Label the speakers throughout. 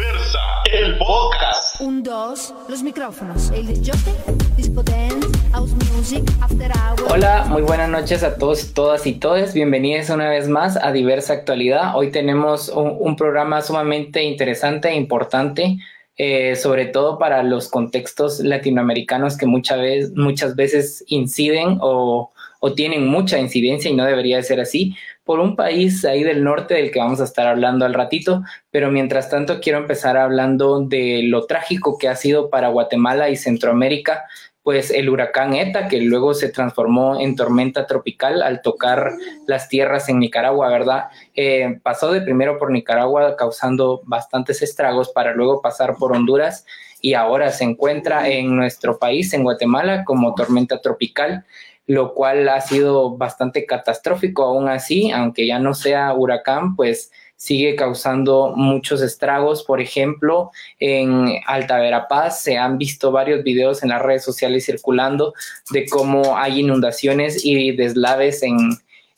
Speaker 1: Diversa, el podcast.
Speaker 2: Un, dos, los micrófonos. El disjockey, disco dance, house music, after hours.
Speaker 3: Hola, muy buenas noches a todos, todas y todos. Bienvenidos una vez más a Diversa Actualidad. Hoy tenemos un, un programa sumamente interesante e importante. Eh, sobre todo para los contextos latinoamericanos que muchas veces, muchas veces inciden o, o tienen mucha incidencia y no debería de ser así, por un país ahí del norte del que vamos a estar hablando al ratito, pero mientras tanto quiero empezar hablando de lo trágico que ha sido para Guatemala y Centroamérica, pues el huracán ETA, que luego se transformó en tormenta tropical al tocar las tierras en Nicaragua, ¿verdad? Eh, pasó de primero por Nicaragua causando bastantes estragos para luego pasar por Honduras y ahora se encuentra en nuestro país, en Guatemala, como tormenta tropical lo cual ha sido bastante catastrófico aún así, aunque ya no sea huracán, pues sigue causando muchos estragos. Por ejemplo, en Alta Verapaz se han visto varios videos en las redes sociales circulando de cómo hay inundaciones y deslaves en,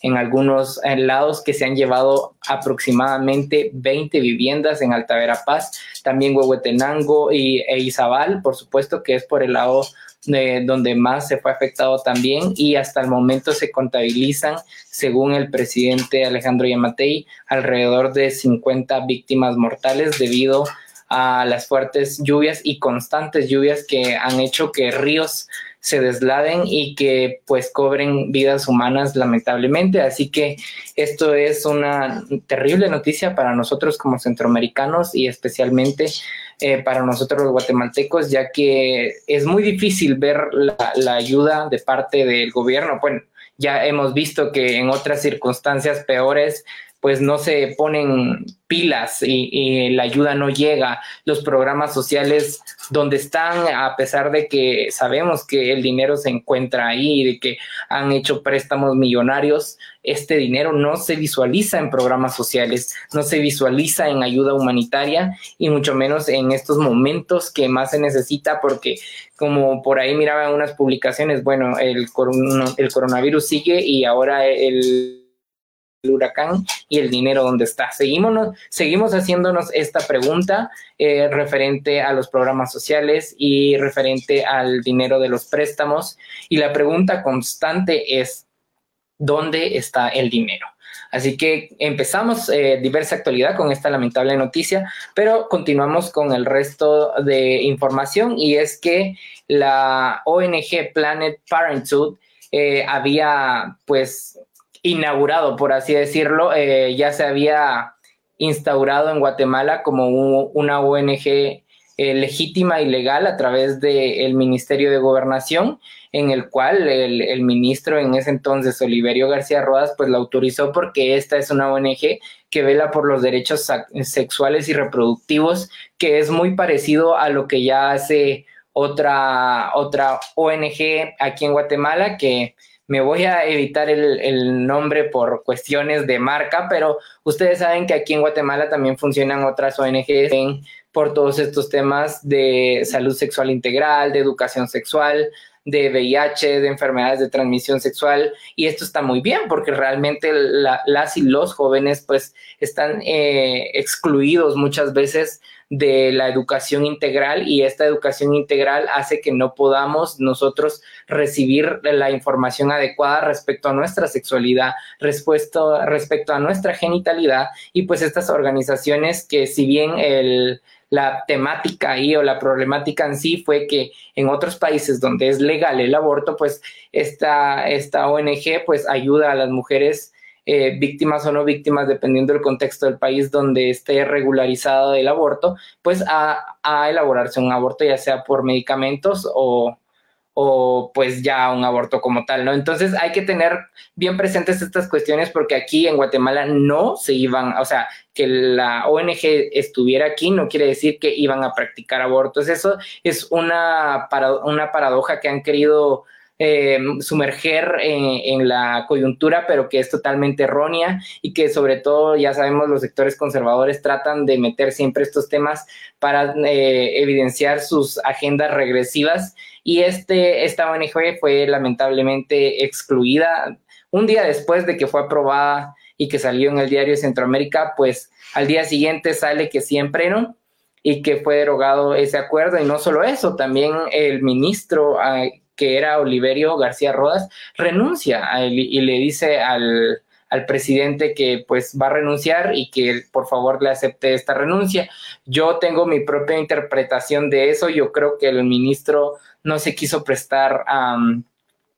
Speaker 3: en algunos lados que se han llevado aproximadamente 20 viviendas en Alta Verapaz, también Huehuetenango y e Izabal, por supuesto que es por el lado donde más se fue afectado también y hasta el momento se contabilizan, según el presidente Alejandro Yamatei, alrededor de 50 víctimas mortales debido a las fuertes lluvias y constantes lluvias que han hecho que ríos se desladen y que pues cobren vidas humanas lamentablemente. Así que esto es una terrible noticia para nosotros como centroamericanos y especialmente eh, para nosotros los guatemaltecos, ya que es muy difícil ver la, ayuda de parte del gobierno. Bueno, ya hemos visto que en otras circunstancias peores pues no se ponen pilas y, la ayuda no llega, los programas sociales donde están, a pesar de que sabemos que el dinero se encuentra ahí, de que han hecho préstamos millonarios, este dinero no se visualiza en programas sociales, no se visualiza en ayuda humanitaria y mucho menos en estos momentos que más se necesita porque como por ahí miraba unas publicaciones, bueno, el, el coronavirus sigue y ahora el huracán y el dinero dónde está. Seguimos, seguimos haciéndonos esta pregunta eh, referente a los programas sociales y referente al dinero de los préstamos. Y la pregunta constante es, ¿dónde está el dinero? Así que empezamos eh, diversa actualidad con esta lamentable noticia, pero continuamos con el resto de información y es que la ONG Planet Parenthood eh, había pues inaugurado, por así decirlo, eh, ya se había instaurado en Guatemala como una ONG eh, legítima y legal a través del Ministerio de Gobernación, en el cual el, ministro en ese entonces, Oliverio García Rodas, pues la autorizó porque esta es una ONG que vela por los derechos sexuales y reproductivos, que es muy parecido a lo que ya hace otra, otra ONG aquí en Guatemala, que me voy a evitar el, nombre por cuestiones de marca, pero ustedes saben que aquí en Guatemala también funcionan otras ONGs por todos estos temas de salud sexual integral, de educación sexual, de VIH, de enfermedades de transmisión sexual, y esto está muy bien porque realmente las y los jóvenes pues están eh, excluidos muchas veces de la educación integral y esta educación integral hace que no podamos nosotros recibir la información adecuada respecto a nuestra sexualidad, respecto, respecto a nuestra genitalidad y pues estas organizaciones que si bien el, la temática ahí o la problemática en sí fue que en otros países donde es legal el aborto, pues esta, esta ONG pues ayuda a las mujeres eh, víctimas o no víctimas, dependiendo del contexto del país donde esté regularizado el aborto, pues a, a elaborarse un aborto, ya sea por medicamentos o, o pues ya un aborto como tal, ¿no? Entonces hay que tener bien presentes estas cuestiones porque aquí en Guatemala no se iban, o sea, que la ONG estuviera aquí no quiere decir que iban a practicar abortos. Eso es una, una paradoja que han querido eh, sumerger en, la coyuntura, pero que es totalmente errónea y que sobre todo, ya sabemos, los sectores conservadores tratan de meter siempre estos temas para eh, evidenciar sus agendas regresivas y este, esta ONG fue lamentablemente excluida un día después de que fue aprobada y que salió en el diario Centroamérica, pues al día siguiente sale que siempre no y que fue derogado ese acuerdo. Y no solo eso, también el ministro ah, que era Oliverio García Rodas renuncia y le dice al, al presidente que pues va a renunciar y que por favor le acepte esta renuncia. Yo tengo mi propia interpretación de eso. Yo creo que el ministro no se quiso prestar a,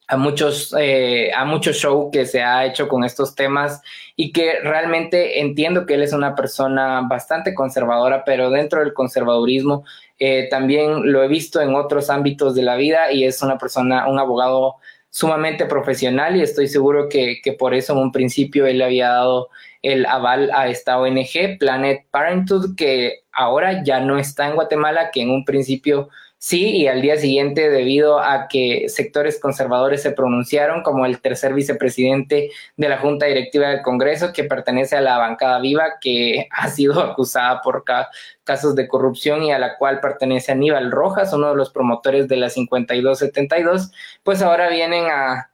Speaker 3: a muchos, eh, a mucho show que se ha hecho con estos temas y que realmente entiendo que él es una persona bastante conservadora, pero dentro del conservadurismo eh, también lo he visto en otros ámbitos de la vida y es una persona, un abogado sumamente profesional y estoy seguro que, que, por eso en un principio él había dado el aval a esta ONG, Planet Parenthood, que ahora ya no está en Guatemala, que en un principio sí, y al día siguiente, debido a que sectores conservadores se pronunciaron, como el tercer vicepresidente de la Junta Directiva del Congreso, que pertenece a la bancada viva, que ha sido acusada por casos de corrupción y a la cual pertenece Aníbal Rojas, uno de los promotores de la 5272, pues ahora vienen a,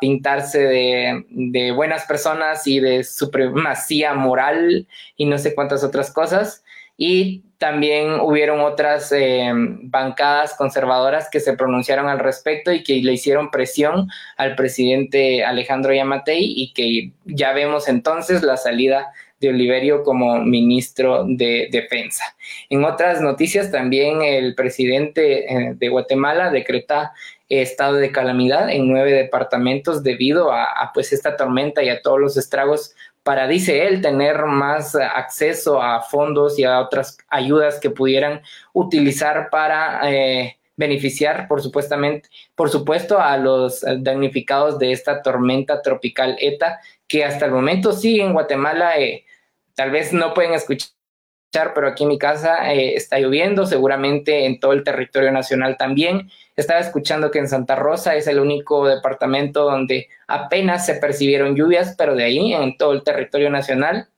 Speaker 3: pintarse de, de, buenas personas y de supremacía moral y no sé cuántas otras cosas. Y también hubieron otras eh, bancadas conservadoras que se pronunciaron al respecto y que le hicieron presión al presidente Alejandro Yamatei y que ya vemos entonces la salida de Oliverio como ministro de Defensa. En otras noticias también el presidente eh, de Guatemala decreta estado de calamidad en nueve departamentos debido a, a, pues esta tormenta y a todos los estragos para, dice él, tener más acceso a fondos y a otras ayudas que pudieran utilizar para eh, beneficiar, por supuestamente, por supuesto, a los damnificados de esta tormenta tropical ETA, que hasta el momento sí en Guatemala eh, tal vez no pueden escuchar pero aquí en mi casa eh, está lloviendo, seguramente en todo el territorio nacional también. Estaba escuchando que en Santa Rosa es el único departamento donde apenas se percibieron lluvias, pero de ahí en todo el territorio nacional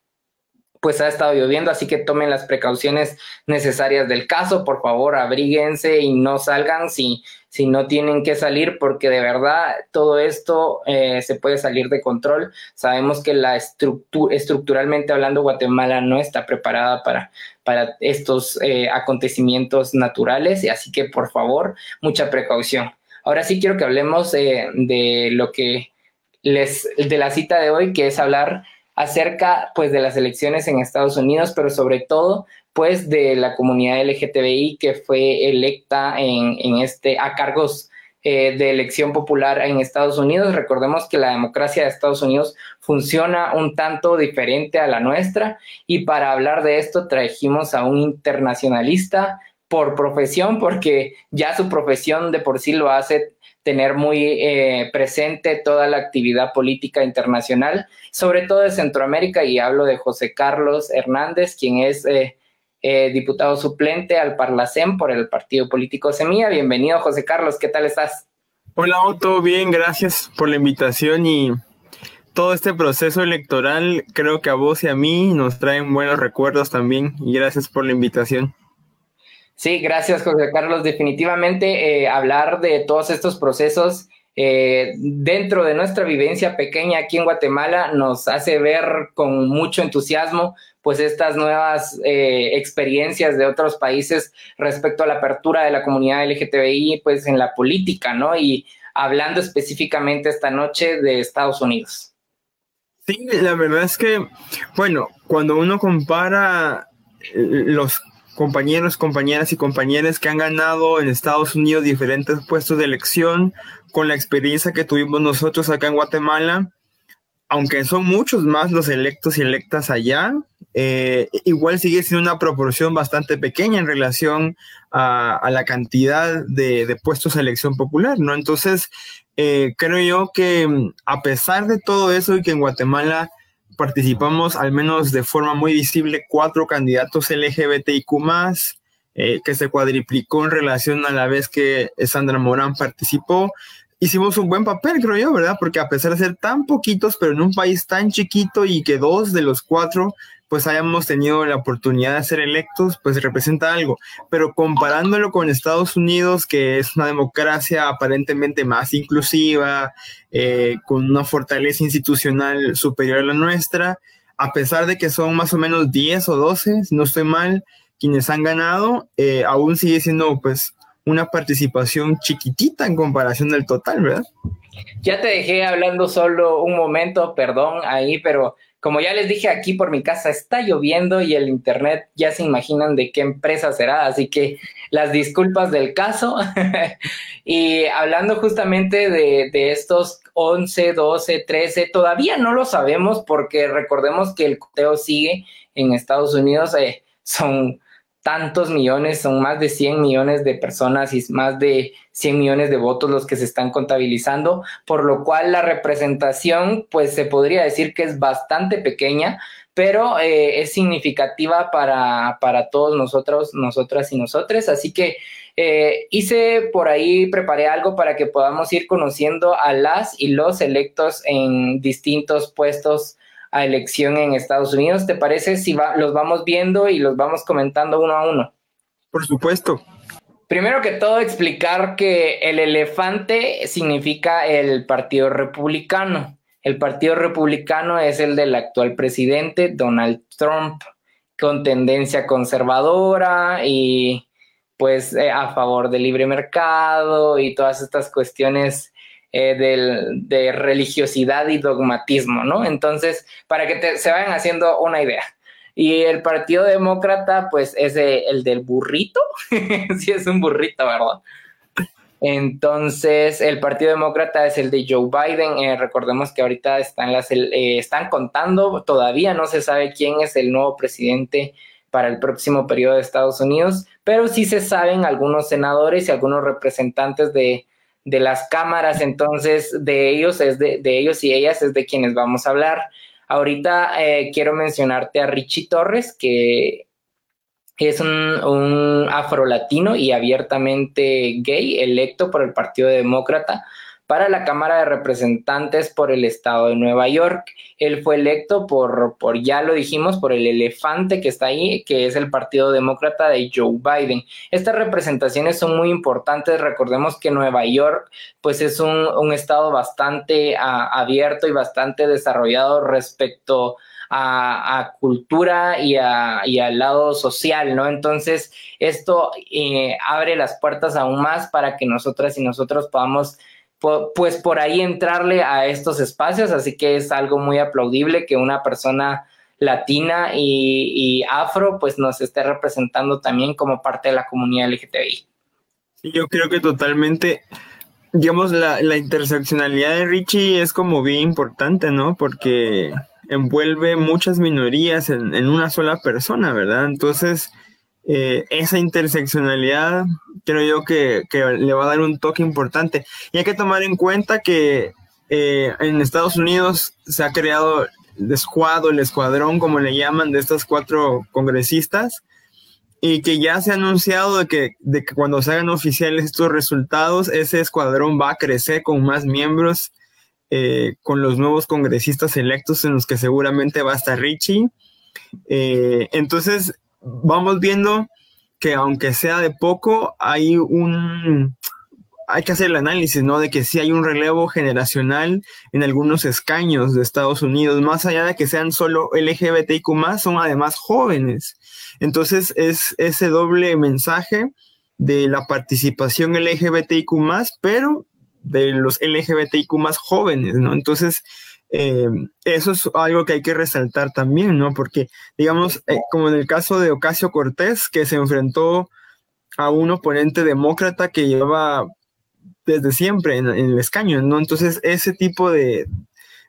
Speaker 3: pues ha estado lloviendo, así que tomen las precauciones necesarias del caso, por favor, abríguense y no salgan si, si no tienen que salir, porque de verdad todo esto eh, se puede salir de control. Sabemos que la estructura, estructuralmente hablando, Guatemala no está preparada para, para estos eh, acontecimientos naturales, y así que por favor, mucha precaución. Ahora sí quiero que hablemos eh, de lo que les, de la cita de hoy, que es hablar acerca pues de las elecciones en Estados Unidos, pero sobre todo pues de la comunidad LGTBI que fue electa en, este a cargos eh, de elección popular en Estados Unidos. Recordemos que la democracia de Estados Unidos funciona un tanto diferente a la nuestra y para hablar de esto trajimos a un internacionalista por profesión, porque ya su profesión de por sí lo hace tener muy eh, presente toda la actividad política internacional, sobre todo de Centroamérica, y hablo de José Carlos Hernández, quien es eh, eh, diputado suplente al Parlacén por el partido político Semilla. Bienvenido, José Carlos, ¿qué tal estás?
Speaker 4: Hola, Otto, bien, gracias por la invitación y todo este proceso electoral creo que a vos y a mí nos traen buenos recuerdos también y gracias por la invitación.
Speaker 3: Sí, gracias José Carlos. Definitivamente eh, hablar de todos estos procesos eh, dentro de nuestra vivencia pequeña aquí en Guatemala nos hace ver con mucho entusiasmo pues estas nuevas eh, experiencias de otros países respecto a la apertura de la comunidad LGTBI pues en la política, ¿no? Y hablando específicamente esta noche de Estados Unidos.
Speaker 4: Sí, la verdad es que, bueno, cuando uno compara los compañeros, compañeras y compañeras que han ganado en Estados Unidos diferentes puestos de elección con la experiencia que tuvimos nosotros acá en Guatemala, aunque son muchos más los electos y electas allá, eh, igual sigue siendo una proporción bastante pequeña en relación a, la cantidad de, puestos de elección popular, ¿no? Entonces, eh, creo yo que a pesar de todo eso y que en Guatemala participamos al menos de forma muy visible cuatro candidatos LGBTIQ eh, que se cuadriplicó en relación a la vez que Sandra Morán participó. Hicimos un buen papel, creo yo, ¿verdad? Porque a pesar de ser tan poquitos, pero en un país tan chiquito y que dos de los cuatro pues hayamos tenido la oportunidad de ser electos, pues representa algo. Pero comparándolo con Estados Unidos, que es una democracia aparentemente más inclusiva, eh, con una fortaleza institucional superior a la nuestra, a pesar de que son más o menos 10 o 12, no estoy mal, quienes han ganado, eh, aún sigue siendo pues una participación chiquitita en comparación del total, ¿verdad?
Speaker 3: Ya te dejé hablando solo un momento, perdón ahí, pero como ya les dije aquí por mi casa, está lloviendo y el internet ya se imaginan de qué empresa será, así que las disculpas del caso. y hablando justamente de, estos 11, 12, 13, todavía no lo sabemos porque recordemos que el conteo sigue en Estados Unidos, eh, son tantos millones, son más de 100 millones de personas y más de 100 millones de votos los que se están contabilizando, por lo cual la representación, pues se podría decir que es bastante pequeña, pero eh, es significativa para, para, todos nosotros, nosotras y nosotres. Así que eh, hice por ahí, preparé algo para que podamos ir conociendo a las y los electos en distintos puestos a elección en Estados Unidos. ¿Te parece si los vamos viendo y los vamos comentando uno a uno?
Speaker 4: Por supuesto.
Speaker 3: Primero que todo, explicar que el elefante significa el Partido Republicano. El Partido Republicano es el del actual presidente Donald Trump, con tendencia conservadora y pues eh, a favor del libre mercado y todas estas cuestiones eh, de religiosidad y dogmatismo, ¿no? Entonces, para que se vayan haciendo una idea. Y el Partido Demócrata, pues es el del burrito, sí es un burrito, ¿verdad? Entonces, el Partido Demócrata es el de Joe Biden. Eh, recordemos que ahorita están, las, eh, están contando, todavía no se sabe quién es el nuevo presidente para el próximo periodo de Estados Unidos, pero sí se saben algunos senadores y algunos representantes de, de las cámaras, entonces de ellos es de, ellos y ellas es de quienes vamos a hablar. Ahorita eh, quiero mencionarte a Richie Torres, que es un, un afrolatino y abiertamente gay, electo por el Partido Demócrata para la Cámara de Representantes por el Estado de Nueva York. Él fue electo por, por, ya lo dijimos, por el elefante que está ahí, que es el Partido Demócrata de Joe Biden. Estas representaciones son muy importantes. Recordemos que Nueva York, pues es un, estado bastante abierto y bastante desarrollado respecto a, cultura y, a, y, al lado social, ¿no? Entonces, esto eh, abre las puertas aún más para que nosotras y nosotros podamos pues por ahí entrarle a estos espacios, así que es algo muy aplaudible que una persona latina y, afro pues nos esté representando también como parte de la comunidad LGTBI.
Speaker 4: Yo creo que totalmente, digamos, la, la interseccionalidad de Richie es como bien importante, ¿no? Porque envuelve muchas minorías en, en una sola persona, ¿verdad? Entonces, eh, esa interseccionalidad creo yo que, le va a dar un toque importante. Y hay que tomar en cuenta que eh, en Estados Unidos se ha creado el escuadro, el escuadrón, como le llaman, de estas cuatro congresistas, y que ya se ha anunciado de que, de que cuando se hagan oficiales estos resultados, ese escuadrón va a crecer con más miembros, eh, con los nuevos congresistas electos en los que seguramente va a estar Richie. entonces, vamos viendo que aunque sea de poco, hay un, hay que hacer el análisis, ¿no? De que sí hay un relevo generacional en algunos escaños de Estados Unidos, más allá de que sean solo LGBTIQ son además jóvenes. Entonces es ese doble mensaje de la participación LGBTIQ pero de los LGBTIQ jóvenes, ¿no? Entonces, eh, eso es algo que hay que resaltar también, ¿no? Porque, digamos, eh, como en el caso de Ocasio Cortés, que se enfrentó a un oponente demócrata que lleva desde siempre en, el escaño, ¿no? Entonces, ese tipo de,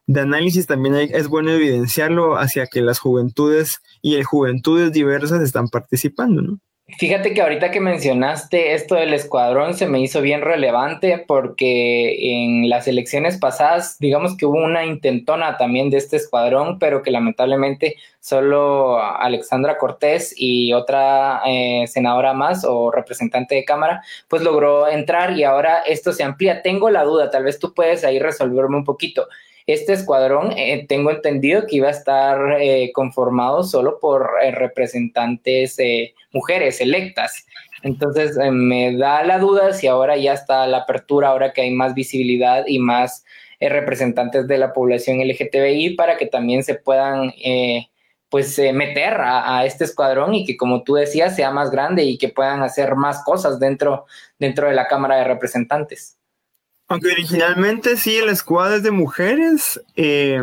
Speaker 4: de análisis también es bueno evidenciarlo hacia que las juventudes y el juventudes diversas están participando, ¿no?
Speaker 3: Fíjate que ahorita que mencionaste esto del escuadrón se me hizo bien relevante porque en las elecciones pasadas, digamos que hubo una intentona también de este escuadrón, pero que lamentablemente solo Alexandra Cortés y otra eh, senadora más o representante de Cámara, pues logró entrar y ahora esto se amplía. Tengo la duda, tal vez tú puedes ahí resolverme un poquito este escuadrón, eh, tengo entendido que iba a estar eh, conformado solo por eh, representantes mujeres electas. Entonces me da la duda si ahora ya está la apertura, ahora que hay más visibilidad y más representantes de la población LGTBI para que también se puedan pues eh, meter a, este escuadrón y que como tú decías sea más grande y que puedan hacer más cosas dentro, dentro de la Cámara de Representantes.
Speaker 4: Aunque originalmente sí el escuadrón es de mujeres, eh,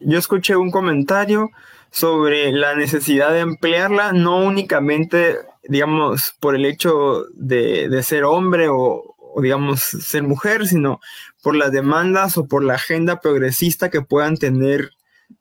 Speaker 4: yo escuché un comentario sobre la necesidad de emplearla, no únicamente, digamos, por el hecho de, ser hombre o, digamos, ser mujer, sino por las demandas o por la agenda progresista que puedan tener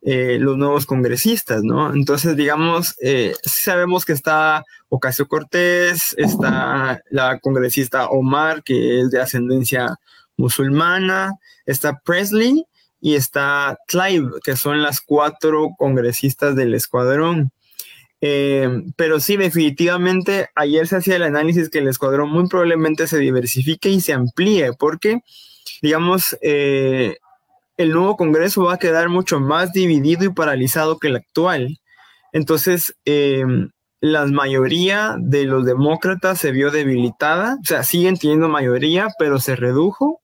Speaker 4: eh, los nuevos congresistas, ¿no? Entonces, digamos, eh, sabemos que está Ocasio Cortés, está la congresista Omar, que es de ascendencia musulmana, está Presley y está Clive, que son las cuatro congresistas del escuadrón. Eh, pero sí, definitivamente ayer se hacía el análisis que el escuadrón muy probablemente se diversifique y se amplíe, porque, digamos, eh, el nuevo Congreso va a quedar mucho más dividido y paralizado que el actual. Entonces, eh, la mayoría de los demócratas se vio debilitada, o sea, siguen teniendo mayoría, pero se redujo.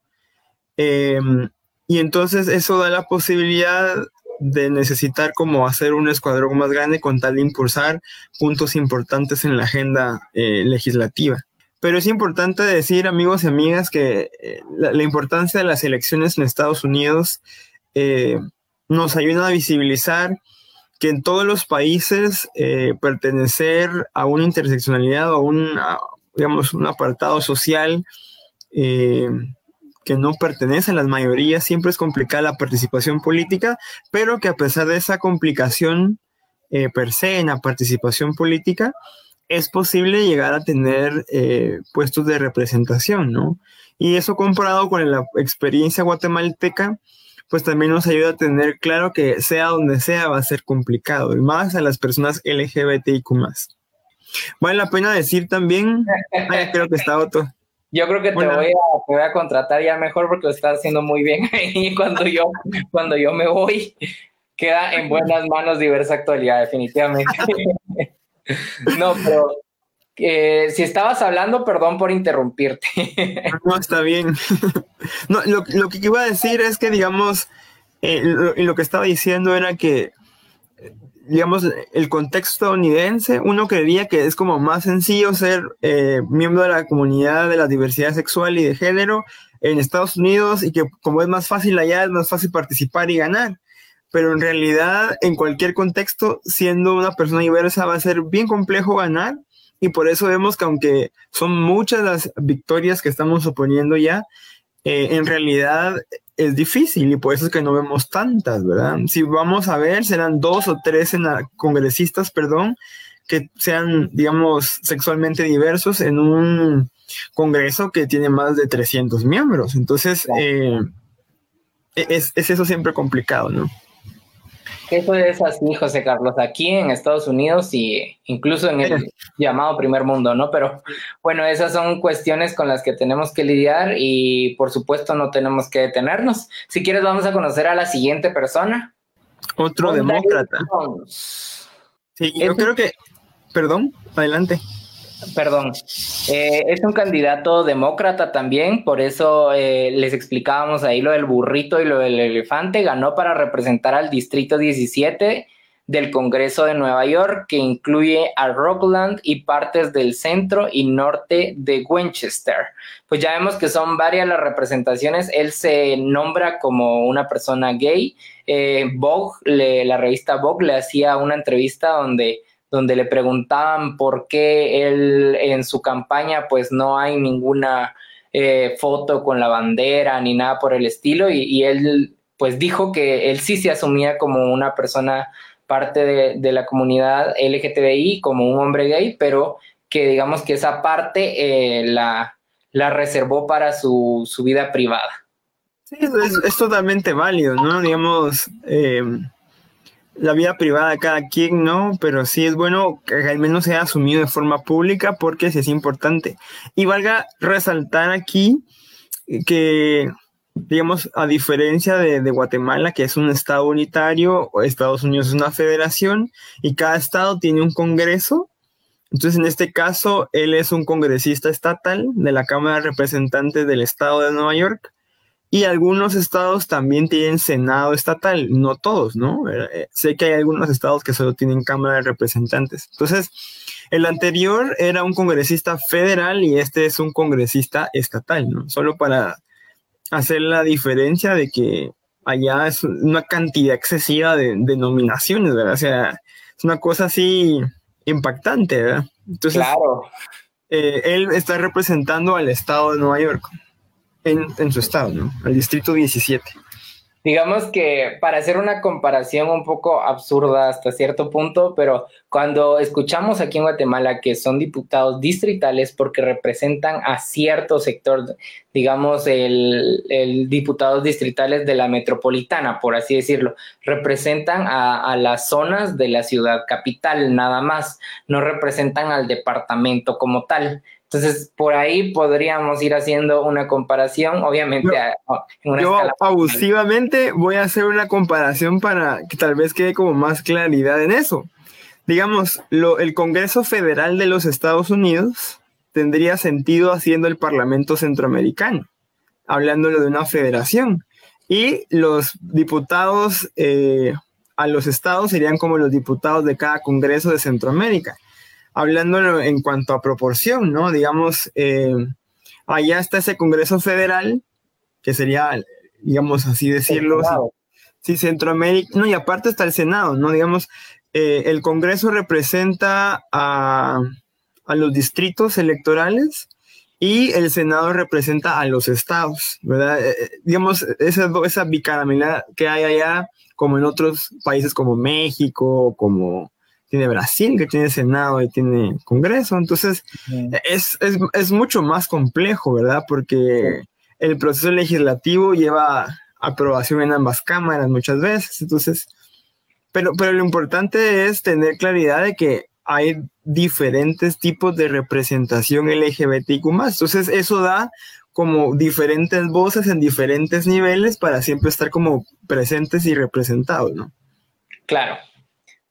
Speaker 4: Y entonces eso da la posibilidad de necesitar como hacer un escuadrón más grande con tal de impulsar puntos importantes en la agenda eh, legislativa. Pero es importante decir, amigos y amigas, que eh, la, importancia de las elecciones en Estados Unidos eh, nos ayuda a visibilizar que en todos los países pertenecer a una interseccionalidad o un, digamos, un apartado social que no pertenece a las mayorías, siempre es complicada la participación política, pero que a pesar de esa complicación eh, per se en la participación política, es posible llegar a tener eh, puestos de representación, ¿no? Y eso comparado con la experiencia guatemalteca, pues también nos ayuda a tener claro que sea donde sea va a ser complicado, y más a las personas LGBTIQ. Vale la pena decir también, creo que está otro.
Speaker 3: Yo creo que te voy, a, te voy, a, contratar ya mejor porque lo estás haciendo muy bien y cuando yo, cuando yo me voy, queda en buenas manos diversa actualidad, definitivamente. no, pero eh, si estabas hablando, perdón por interrumpirte.
Speaker 4: no, está bien. no, lo, lo, que iba a decir es que, digamos, eh, lo que estaba diciendo era que digamos, el contexto estadounidense, uno creería que es como más sencillo ser eh, miembro de la comunidad de la diversidad sexual y de género en Estados Unidos y que como es más fácil allá, es más fácil participar y ganar. Pero en realidad, en cualquier contexto, siendo una persona diversa, va a ser bien complejo ganar. Y por eso vemos que aunque son muchas las victorias que estamos suponiendo ya, eh, en realidad es difícil y por eso es que no vemos tantas, ¿verdad? Si vamos a ver, serán dos o tres congresistas, perdón, que sean, digamos, sexualmente diversos en un congreso que tiene más de 300 miembros. Entonces, eh, es, es eso siempre complicado, ¿no?
Speaker 3: Eso es así, José Carlos, aquí en Estados Unidos y incluso en el llamado primer mundo, ¿no? Pero bueno, esas son cuestiones con las que tenemos que lidiar y por supuesto no tenemos que detenernos. Si quieres, vamos a conocer a la siguiente persona.
Speaker 4: Otro demócrata. Sí, yo creo que, perdón, adelante.
Speaker 3: Perdón, eh, es un candidato demócrata también, por eso eh, les explicábamos ahí lo del burrito y lo del elefante. Ganó para representar al Distrito 17 del Congreso de Nueva York, que incluye a Rockland y partes del centro y norte de Winchester. Pues ya vemos que son varias las representaciones. Él se nombra como una persona gay. Eh, Vogue, la revista Vogue, le hacía una entrevista donde donde le preguntaban por qué él en su campaña pues no hay ninguna eh, foto con la bandera ni nada por el estilo y, él pues dijo que él sí se asumía como una persona parte de, la comunidad LGTBI, como un hombre gay, pero que digamos que esa parte eh, la, la reservó para su, vida privada.
Speaker 4: Sí, es, totalmente válido, ¿no? Digamos, eh, la vida privada de cada quien, ¿no? Pero sí es bueno que al menos sea asumido de forma pública porque sí es importante. Y valga resaltar aquí que, digamos, a diferencia de, Guatemala, que es un estado unitario, Estados Unidos es una federación y cada estado tiene un congreso. Entonces, en este caso, él es un congresista estatal de la Cámara de Representantes del Estado de Nueva York y algunos estados también tienen Senado estatal, no todos, ¿no? Eh, sé que hay algunos estados que solo tienen Cámara de Representantes. Entonces, el anterior era un congresista federal y este es un congresista estatal, ¿no? Solo para hacer la diferencia de que allá es una cantidad excesiva de, nominaciones, ¿verdad? O sea, es una cosa así impactante, ¿verdad? Entonces, claro. Eh, él está representando al estado de Nueva York en, su estado, ¿no? Al distrito 17.
Speaker 3: Digamos que para hacer una comparación un poco absurda hasta cierto punto, pero cuando escuchamos aquí en Guatemala que son diputados distritales porque representan a cierto sector, digamos, el, el diputados distritales de la metropolitana, por así decirlo, representan a, a las zonas de la ciudad capital nada más, no representan al departamento como tal. Entonces, por ahí podríamos ir haciendo una comparación, obviamente.
Speaker 4: Yo, abusivamente voy a hacer una comparación para que tal vez quede como más claridad en eso. Digamos, lo, el Congreso Federal de los Estados Unidos tendría sentido haciendo el Parlamento Centroamericano, hablándolo de una federación. Y los diputados eh, a los estados serían como los diputados de cada Congreso de Centroamérica hablando en cuanto a proporción, ¿no? Digamos, eh, allá está ese Congreso Federal, que sería, digamos así decirlo, sí, Centroamérica, no, y aparte está el Senado, ¿no? Digamos, eh, el Congreso representa a, los distritos electorales y el Senado representa a los estados, ¿verdad? Eh, digamos, esa, esa bicameralidad que hay allá, como en otros países como México, como tiene Brasil, que tiene Senado y tiene Congreso. Entonces, es, es, es, mucho más complejo, ¿verdad? Porque el proceso legislativo lleva aprobación en ambas cámaras muchas veces. Entonces, pero, pero lo importante es tener claridad de que hay diferentes tipos de representación LGBTQ Entonces, eso da como diferentes voces en diferentes niveles para siempre estar como presentes y representados, ¿no?
Speaker 3: Claro,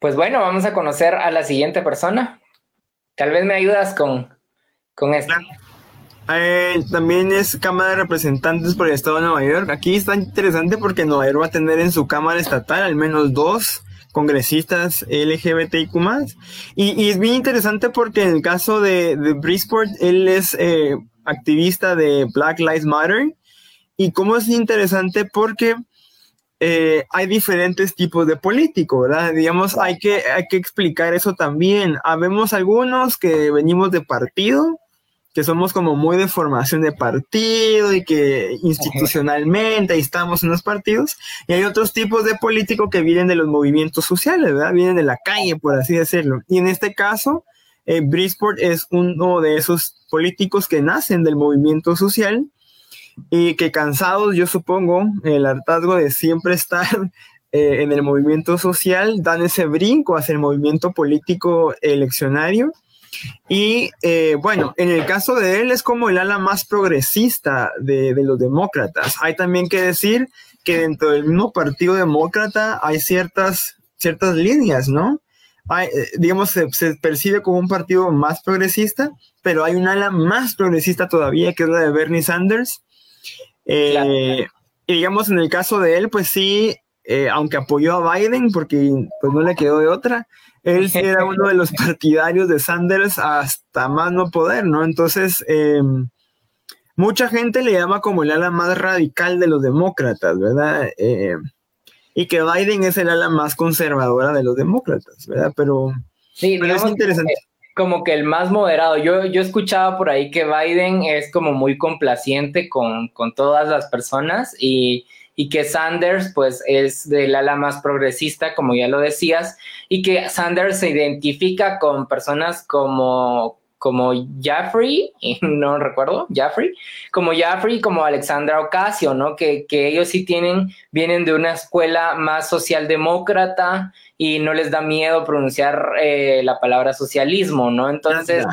Speaker 3: pues bueno, vamos a conocer a la siguiente persona. Tal vez me ayudas con, con esto.
Speaker 4: Eh, también es Cámara de Representantes por el Estado de Nueva York. Aquí está interesante porque Nueva York va a tener en su Cámara Estatal al menos dos congresistas LGBTIQ y, y es bien interesante porque en el caso de, de Bridgeport, él es eh, activista de Black Lives Matter. Y cómo es interesante porque eh, hay diferentes tipos de políticos, ¿verdad? Digamos, hay que, hay que explicar eso también. Habemos algunos que venimos de partido, que somos como muy de formación de partido y que institucionalmente estamos en los partidos, y hay otros tipos de políticos que vienen de los movimientos sociales, ¿verdad? Vienen de la calle, por así decirlo. Y en este caso, eh, Bridgeport es uno de esos políticos que nacen del movimiento social y que cansados, yo supongo, el hartazgo de siempre estar eh, en el movimiento social, dan ese brinco hacia el movimiento político eleccionario. Y eh, bueno, en el caso de él es como el ala más progresista de, los demócratas. Hay también que decir que dentro del mismo partido demócrata hay ciertas, ciertas líneas, ¿no? Hay, eh, digamos, se, se, percibe como un partido más progresista, pero hay un ala más progresista todavía, que es la de Bernie Sanders, eh, y digamos, en el caso de él, pues sí, eh, aunque apoyó a Biden, porque pues no le quedó de otra, él sí era uno de los partidarios de Sanders hasta más no poder, ¿no? Entonces, em, mucha gente le llama como el ala más radical de los demócratas, ¿verdad? Eh, y que Biden es el ala más conservadora de los demócratas, ¿verdad? Pero,
Speaker 3: sí, pero es interesante como que el más moderado. Yo, yo escuchaba por ahí que Biden es como muy complaciente con, con todas las personas y, y, que Sanders pues es del ala más progresista, como ya lo decías, y que Sanders se identifica con personas como como Jaffrey, no recuerdo, Jaffrey, como Jaffrey, como Alexandra Ocasio, ¿no? Que, que ellos sí tienen, vienen de una escuela más socialdemócrata y no les da miedo pronunciar eh, la palabra socialismo, ¿no? Entonces,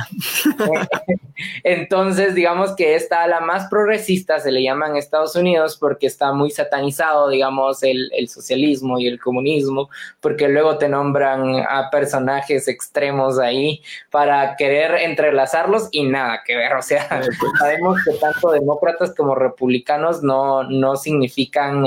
Speaker 3: entonces, digamos que esta la más progresista se le llama en Estados Unidos porque está muy satanizado, digamos, el, el socialismo y el comunismo, porque luego te nombran a personajes extremos ahí para querer entrelazarlos y nada que ver. O sea, pues. sabemos que tanto demócratas como republicanos no, no significan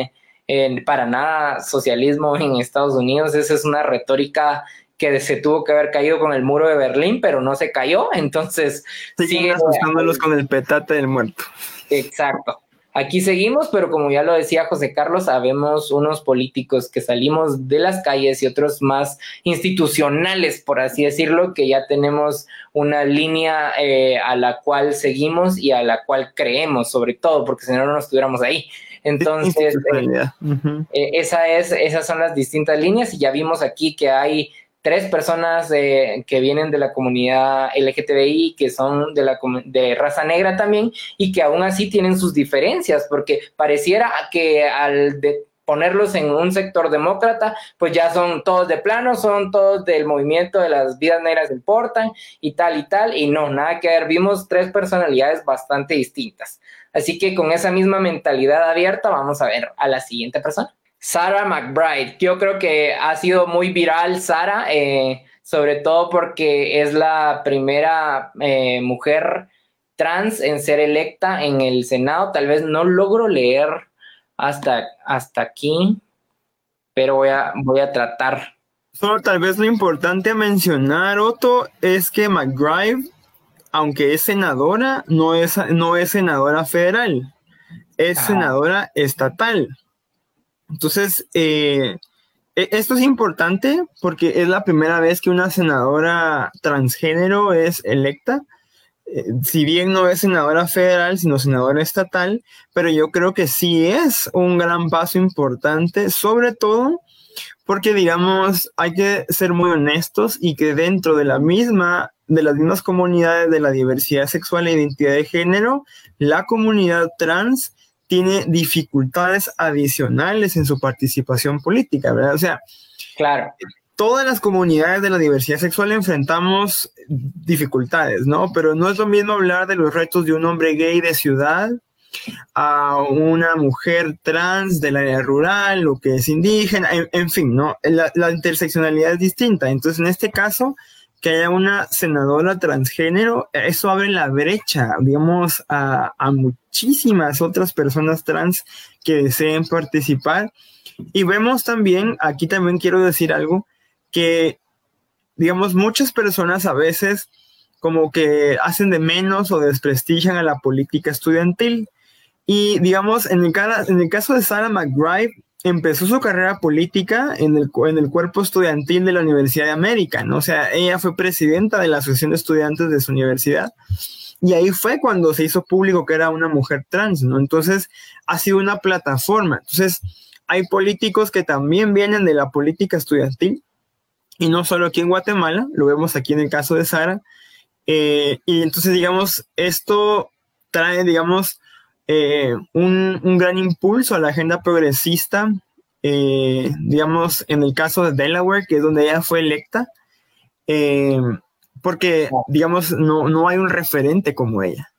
Speaker 3: eh, para nada socialismo en Estados Unidos. Esa es una retórica que se tuvo que haber caído con el muro de Berlín, pero no se cayó, entonces
Speaker 4: siguen asustándolos con el petate del muerto.
Speaker 3: Exacto. Aquí seguimos, pero como ya lo decía José Carlos, sabemos unos políticos que salimos de las calles y otros más institucionales, por así decirlo, que ya tenemos una línea eh, a la cual seguimos y a la cual creemos, sobre todo, porque si no, no estuviéramos ahí. Entonces, eh, eh, esa es, esas son las distintas líneas y ya vimos aquí que hay tres personas eh, que vienen de la comunidad LGTBI, que son de, la, de raza negra también, y que aún así tienen sus diferencias, porque pareciera que al ponerlos en un sector demócrata, pues ya son todos de plano, son todos del movimiento de las vidas negras importan y tal y tal, y no, nada que ver, vimos tres personalidades bastante distintas. Así que con esa misma mentalidad abierta vamos a ver a la siguiente persona. Sarah McBride. Yo creo que ha sido muy viral Sarah, eh, sobre todo porque es la primera eh, mujer trans en ser electa en el Senado. Tal vez no logro leer hasta, hasta aquí, pero voy a, voy a tratar.
Speaker 4: Solo tal vez lo importante mencionar, Otto, es que McBride, aunque es senadora, no es, no es senadora federal, es senadora estatal. Entonces, eh, e-, esto es importante porque es la primera vez que una senadora transgénero es electa. Eh, si bien no es senadora federal, sino senadora estatal, pero yo creo que sí es un gran paso importante, sobre todo porque, digamos, hay que ser muy honestos y que dentro de la misma, de las mismas comunidades de la diversidad sexual e identidad de género, la comunidad trans tiene dificultades adicionales en su participación política, ¿verdad? O sea,
Speaker 3: claro.
Speaker 4: Todas las comunidades de la diversidad sexual enfrentamos dificultades, ¿no? Pero no es lo mismo hablar de los retos de un hombre gay de ciudad a una mujer trans del área rural o que es indígena, en, fin, ¿no? La, la, interseccionalidad es distinta. Entonces, en este caso, que haya una senadora transgénero, eso abre la brecha, digamos, a, muchísimas otras personas trans que deseen participar. Y vemos también, aquí también quiero decir algo, que, digamos, muchas personas a veces como que hacen de menos o desprestigian a la política estudiantil. Y, digamos, en el, en el caso de Sarah McBride, empezó su carrera política en el, en el cuerpo estudiantil de la Universidad de América, ¿no? O sea, ella fue presidenta de la Asociación de Estudiantes de su universidad. Y ahí fue cuando se hizo público que era una mujer trans, ¿no? Entonces, ha sido una plataforma. Entonces, hay políticos que también vienen de la política estudiantil, y no solo aquí en Guatemala, lo vemos aquí en el caso de Sara. Eh, y entonces, digamos, esto trae, digamos, eh, un, gran impulso a la agenda progresista, eh, digamos, en el caso de Delaware, que es donde ella fue electa, eh, porque, digamos, no, no hay un referente como ella.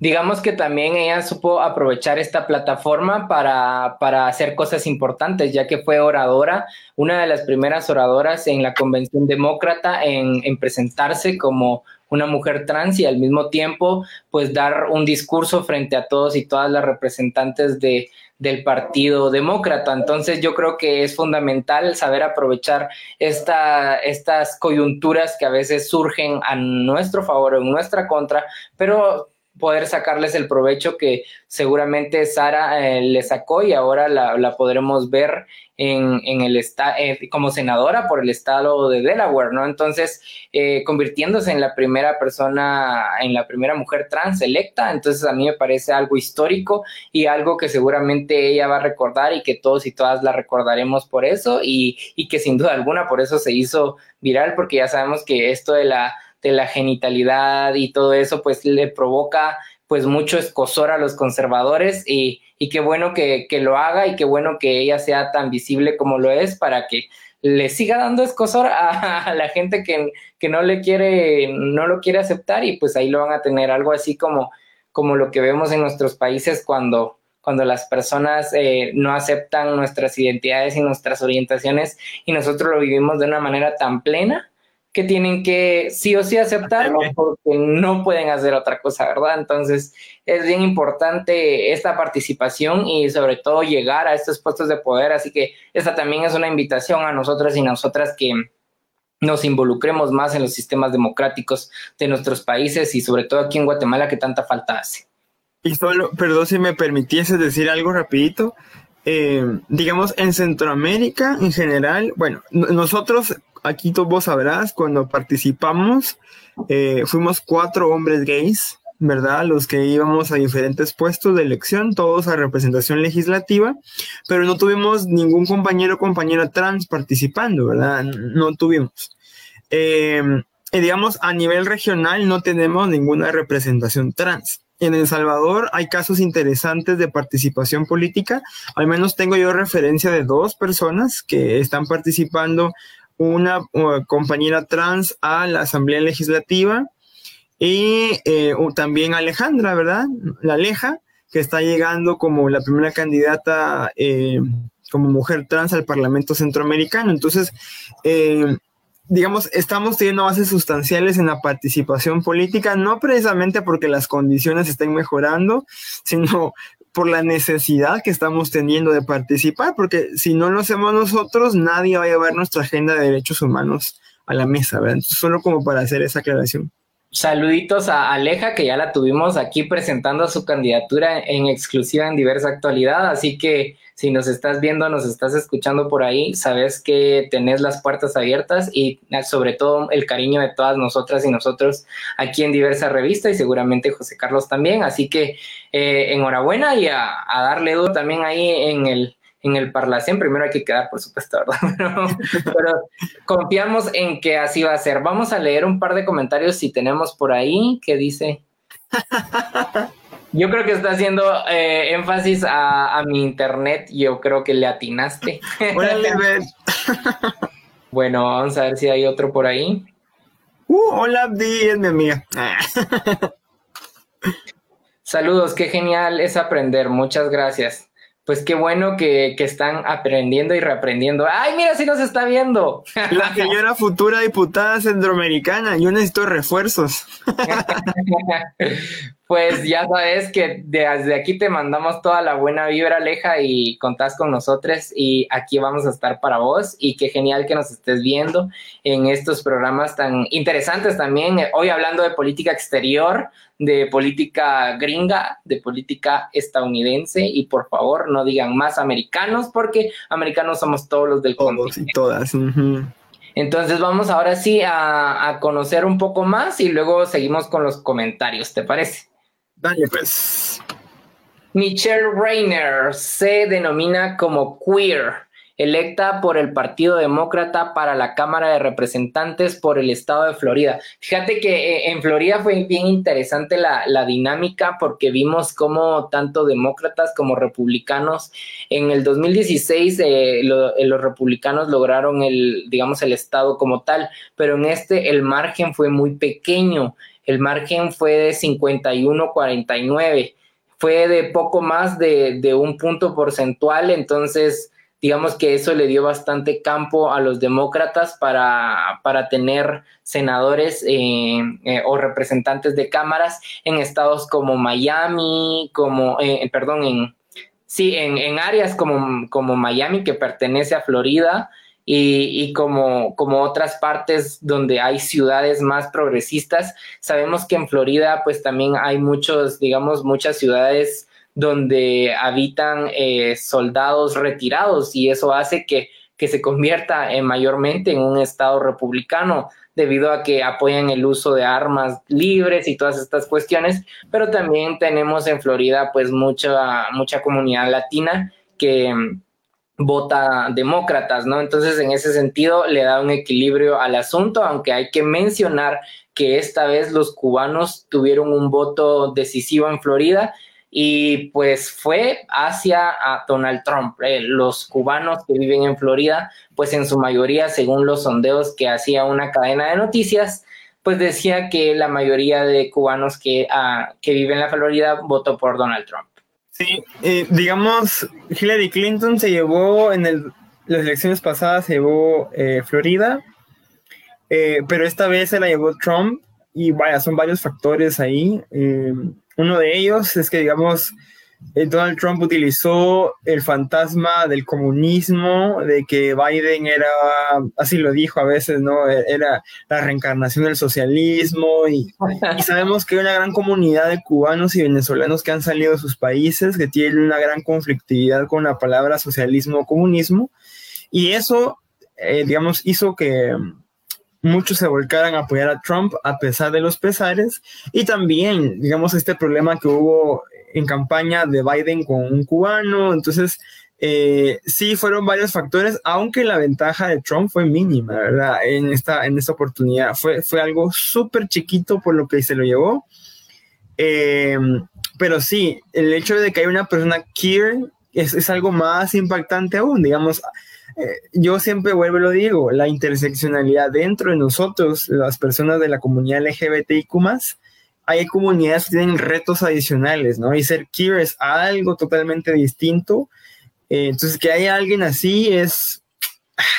Speaker 3: Digamos que también ella supo aprovechar esta plataforma para, para, hacer cosas importantes, ya que fue oradora, una de las primeras oradoras en la Convención Demócrata en, en presentarse como una mujer trans y al mismo tiempo pues dar un discurso frente a todos y todas las representantes de, del Partido Demócrata. Entonces yo creo que es fundamental saber aprovechar esta, estas coyunturas que a veces surgen a nuestro favor o en nuestra contra, pero poder sacarles el provecho que seguramente Sara eh, le sacó y ahora la, podremos ver en, el eh, como senadora por el estado de Delaware, ¿no? Entonces, eh, convirtiéndose en la primera persona, en la primera mujer trans electa, entonces a mí me parece algo histórico y algo que seguramente ella va a recordar y que todos y todas la recordaremos por eso y, y que sin duda alguna por eso se hizo viral, porque ya sabemos que esto de la de la genitalidad y todo eso, pues le provoca pues mucho escosor a los conservadores y, y qué bueno que, lo haga y qué bueno que ella sea tan visible como lo es para que le siga dando escosor a, la gente que, que, no le quiere, no lo quiere aceptar y pues ahí lo van a tener algo así como, como lo que vemos en nuestros países cuando, cuando las personas eh, no aceptan nuestras identidades y nuestras orientaciones y nosotros lo vivimos de una manera tan plena que tienen que sí o sí aceptarlo porque no pueden hacer otra cosa, ¿verdad? Entonces es bien importante esta participación y sobre todo llegar a estos puestos de poder, así que esta también es una invitación a nosotras y nosotras que nos involucremos más en los sistemas democráticos de nuestros países y sobre todo aquí en Guatemala que tanta falta hace.
Speaker 4: Y solo, perdón si me permitiese decir algo rapidito, eh, digamos en Centroamérica en general, bueno, nosotros aquí tú vos sabrás, cuando participamos, eh, fuimos cuatro hombres gays, ¿verdad? Los que íbamos a diferentes puestos de elección, todos a representación legislativa, pero no tuvimos ningún compañero o compañera trans participando, ¿verdad? No tuvimos. Eh, digamos, a nivel regional no tenemos ninguna representación trans. En El Salvador hay casos interesantes de participación política. Al menos tengo yo referencia de dos personas que están participando una compañera trans a la Asamblea Legislativa y eh, también Alejandra, ¿verdad? La Aleja, que está llegando como la primera candidata eh, como mujer trans al Parlamento Centroamericano. Entonces, eh, digamos, estamos teniendo bases sustanciales en la participación política, no precisamente porque las condiciones estén mejorando, sino por la necesidad que estamos teniendo de participar, porque si no lo hacemos nosotros, nadie va a llevar nuestra agenda de derechos humanos a la mesa, ¿verdad? solo como para hacer esa aclaración.
Speaker 3: Saluditos a Aleja, que ya la tuvimos aquí presentando su candidatura en exclusiva en diversa actualidad, así que si nos estás viendo, nos estás escuchando por ahí, sabes que tenés las puertas abiertas y sobre todo el cariño de todas nosotras y nosotros aquí en diversa revista y seguramente José Carlos también. Así que eh, enhorabuena y a, darle duro también ahí en el, en el Parlacén. Primero hay que quedar, por supuesto, ¿verdad? Pero, confiamos en que así va a ser. Vamos a leer un par de comentarios si tenemos por ahí que dice. Yo creo que está haciendo eh, énfasis a, mi internet. Yo creo que le atinaste. bueno, vamos a ver si hay otro por ahí.
Speaker 4: Uh, hola, Abdi, es mi amiga.
Speaker 3: Saludos, qué genial es aprender. Muchas gracias pues qué bueno que, están aprendiendo y reaprendiendo. ¡Ay, mira si nos está viendo!
Speaker 4: La señora futura diputada centroamericana, yo necesito refuerzos.
Speaker 3: Pues ya sabes que desde aquí te mandamos toda la buena vibra, Aleja, y contás con nosotros y aquí vamos a estar para vos y qué genial que nos estés viendo en estos programas tan interesantes también. Hoy hablando de política exterior, de política gringa, de política estadounidense y por favor no digan más americanos porque americanos somos todos los del
Speaker 4: Todos y todas.
Speaker 3: Entonces vamos ahora sí a, a conocer un poco más y luego seguimos con los comentarios, ¿te parece?
Speaker 4: Dale, pues.
Speaker 3: Michelle Rayner se denomina como queer, electa por el Partido Demócrata para la Cámara de Representantes por el estado de Florida. Fíjate que eh, en Florida fue bien interesante la, dinámica porque vimos cómo tanto demócratas como republicanos en el 2016 eh, los republicanos lograron el, digamos, el estado como tal, pero en este el margen fue muy pequeño el margen fue de 51-49, fue de poco más de, un punto porcentual, entonces digamos que eso le dio bastante campo a los demócratas para, para tener senadores eh, eh, o representantes de cámaras en estados como Miami, como, eh, perdón, en, sí, en, en áreas como, como Miami que pertenece a Florida, y, como, como otras partes donde hay ciudades más progresistas. Sabemos que en Florida pues también hay muchos, digamos, muchas ciudades donde habitan eh, soldados retirados y eso hace que, que se convierta en mayormente en un estado republicano debido a que apoyan el uso de armas libres y todas estas cuestiones, pero también tenemos en Florida pues mucha, mucha comunidad latina que, vota demócratas, ¿no? Entonces, en ese sentido, le da un equilibrio al asunto, aunque hay que mencionar que esta vez los cubanos tuvieron un voto decisivo en Florida y pues fue hacia Donald Trump. Eh, los cubanos que viven en Florida, pues en su mayoría, según los sondeos que hacía una cadena de noticias, pues decía que la mayoría de cubanos que, ah, que viven en la Florida votó por Donald Trump.
Speaker 4: Sí, eh, digamos, Hillary Clinton se llevó en el, las elecciones pasadas, se llevó eh, Florida pero esta vez se la llevó Trump y vaya, son varios factores ahí. Uno de ellos es que, digamos, eh, Donald Trump utilizó el fantasma del comunismo, de que Biden era, así lo dijo a veces, ¿no? E-, era la reencarnación del socialismo y, sabemos que hay una gran comunidad de cubanos y venezolanos que han salido de sus países, que tienen una gran conflictividad con la palabra socialismo o comunismo y eso, eh, digamos, hizo que muchos se volcaran a apoyar a Trump a pesar de los pesares y también, digamos, este problema que hubo en campaña de Biden con un cubano. Entonces, eh, sí fueron varios factores, aunque la ventaja de Trump fue mínima, ¿verdad? En esta, en esta oportunidad fue, fue algo súper chiquito por lo que se lo llevó. Eh, pero sí, el hecho de que hay una persona queer es, es algo más impactante aún, digamos. Yo siempre vuelvo y lo digo, la interseccionalidad dentro de nosotros, las personas de la comunidad LGBTIQ, hay comunidades que tienen retos adicionales, ¿no? Y ser queer es algo totalmente distinto. Eh, entonces, que haya alguien así es,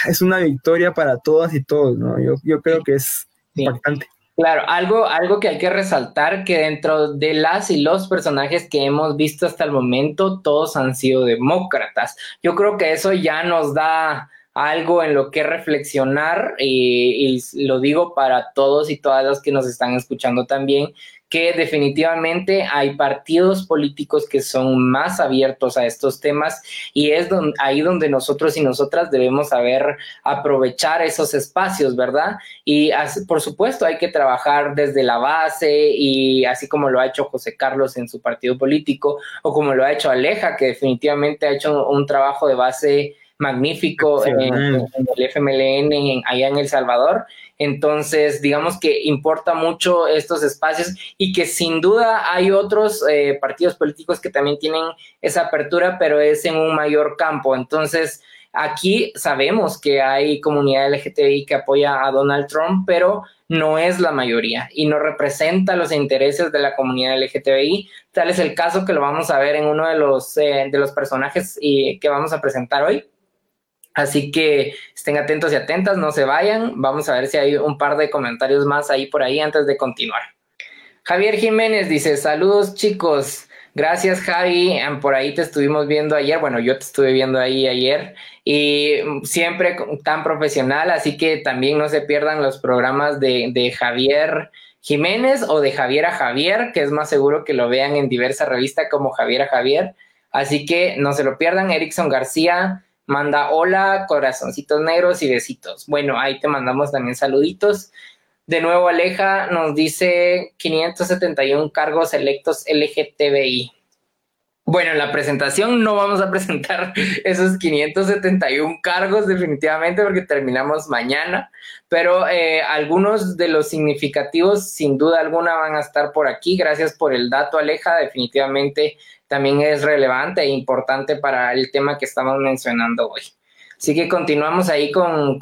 Speaker 4: es una victoria para todas y todos, ¿no? Yo, yo creo que es importante.
Speaker 3: Claro, algo, algo que hay que resaltar que dentro de las y los personajes que hemos visto hasta el momento, todos han sido demócratas. Yo creo que eso ya nos da algo en lo que reflexionar y, lo digo para todos y todas los que nos están escuchando también, que definitivamente hay partidos políticos que son más abiertos a estos temas y es ahí donde nosotros y nosotras debemos saber aprovechar esos espacios, ¿verdad? Y por supuesto hay que trabajar desde la base y así como lo ha hecho José Carlos en su partido político o como lo ha hecho Aleja, que definitivamente ha hecho un, trabajo de base magnífico en, el FMLN allá en El Salvador entonces, digamos que importa mucho estos espacios y que sin duda hay otros eh, partidos políticos que también tienen esa apertura, pero es en un mayor campo. Entonces, aquí sabemos que hay comunidad LGTBI que apoya a Donald Trump, pero no es la mayoría y no representa los intereses de la comunidad LGTBI. Tal es el caso que lo vamos a ver en uno de los, eh, de los personajes y, que vamos a presentar hoy. Así que estén atentos y atentas, no se vayan. Vamos a ver si hay un par de comentarios más ahí por ahí antes de continuar. Javier Jiménez dice, saludos chicos. Gracias Javi, por ahí te estuvimos viendo ayer, bueno, yo te estuve viendo ahí ayer y siempre tan profesional, así que también no se pierdan los programas de, Javier Jiménez o de Javier a Javier, que es más seguro que lo vean en diversas revistas como Javier a Javier. Así que no se lo pierdan, Erickson García, manda hola, corazoncitos negros y besitos. Bueno, ahí te mandamos también saluditos. De nuevo, Aleja nos dice 571 cargos electos LGTBI. Bueno, en la presentación no vamos a presentar esos 571 cargos definitivamente porque terminamos mañana, pero eh, algunos de los significativos sin duda alguna van a estar por aquí. Gracias por el dato, Aleja. Definitivamente también es relevante e importante para el tema que estamos mencionando hoy. Así que continuamos ahí con,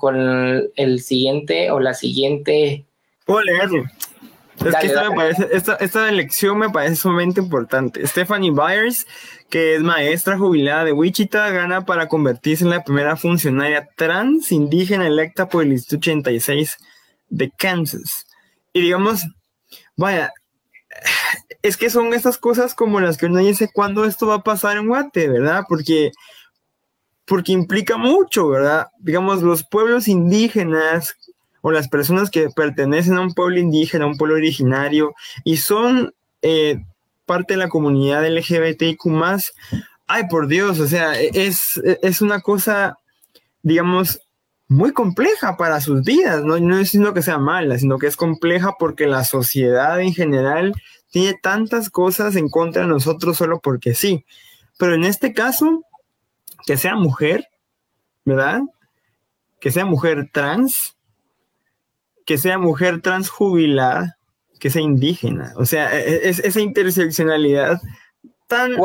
Speaker 3: el siguiente o la siguiente.
Speaker 4: Puedo leerlo. Es que esta, me parece, esta, elección me parece sumamente importante. Stephanie Byers, que es maestra jubilada de Wichita, gana para convertirse en la primera funcionaria trans indígena electa por el Instituto 86 de Kansas. Y digamos, vaya, es que son estas cosas como las que uno dice cuándo esto va a pasar en Guate, ¿verdad? Porque, porque implica mucho, ¿verdad? Digamos, los pueblos indígenas o las personas que pertenecen a un pueblo indígena, a un pueblo originario, y son eh, parte de la comunidad LGBTIQ ay por Dios, o sea, es, es una cosa, digamos, muy compleja para sus vidas, ¿no? no es sino que sea mala, sino que es compleja porque la sociedad en general tiene tantas cosas en contra de nosotros solo porque sí. Pero en este caso, que sea mujer, ¿verdad? Que sea mujer trans, que sea mujer transjubilada, que sea indígena. O sea, e, e, es, esa interseccionalidad tan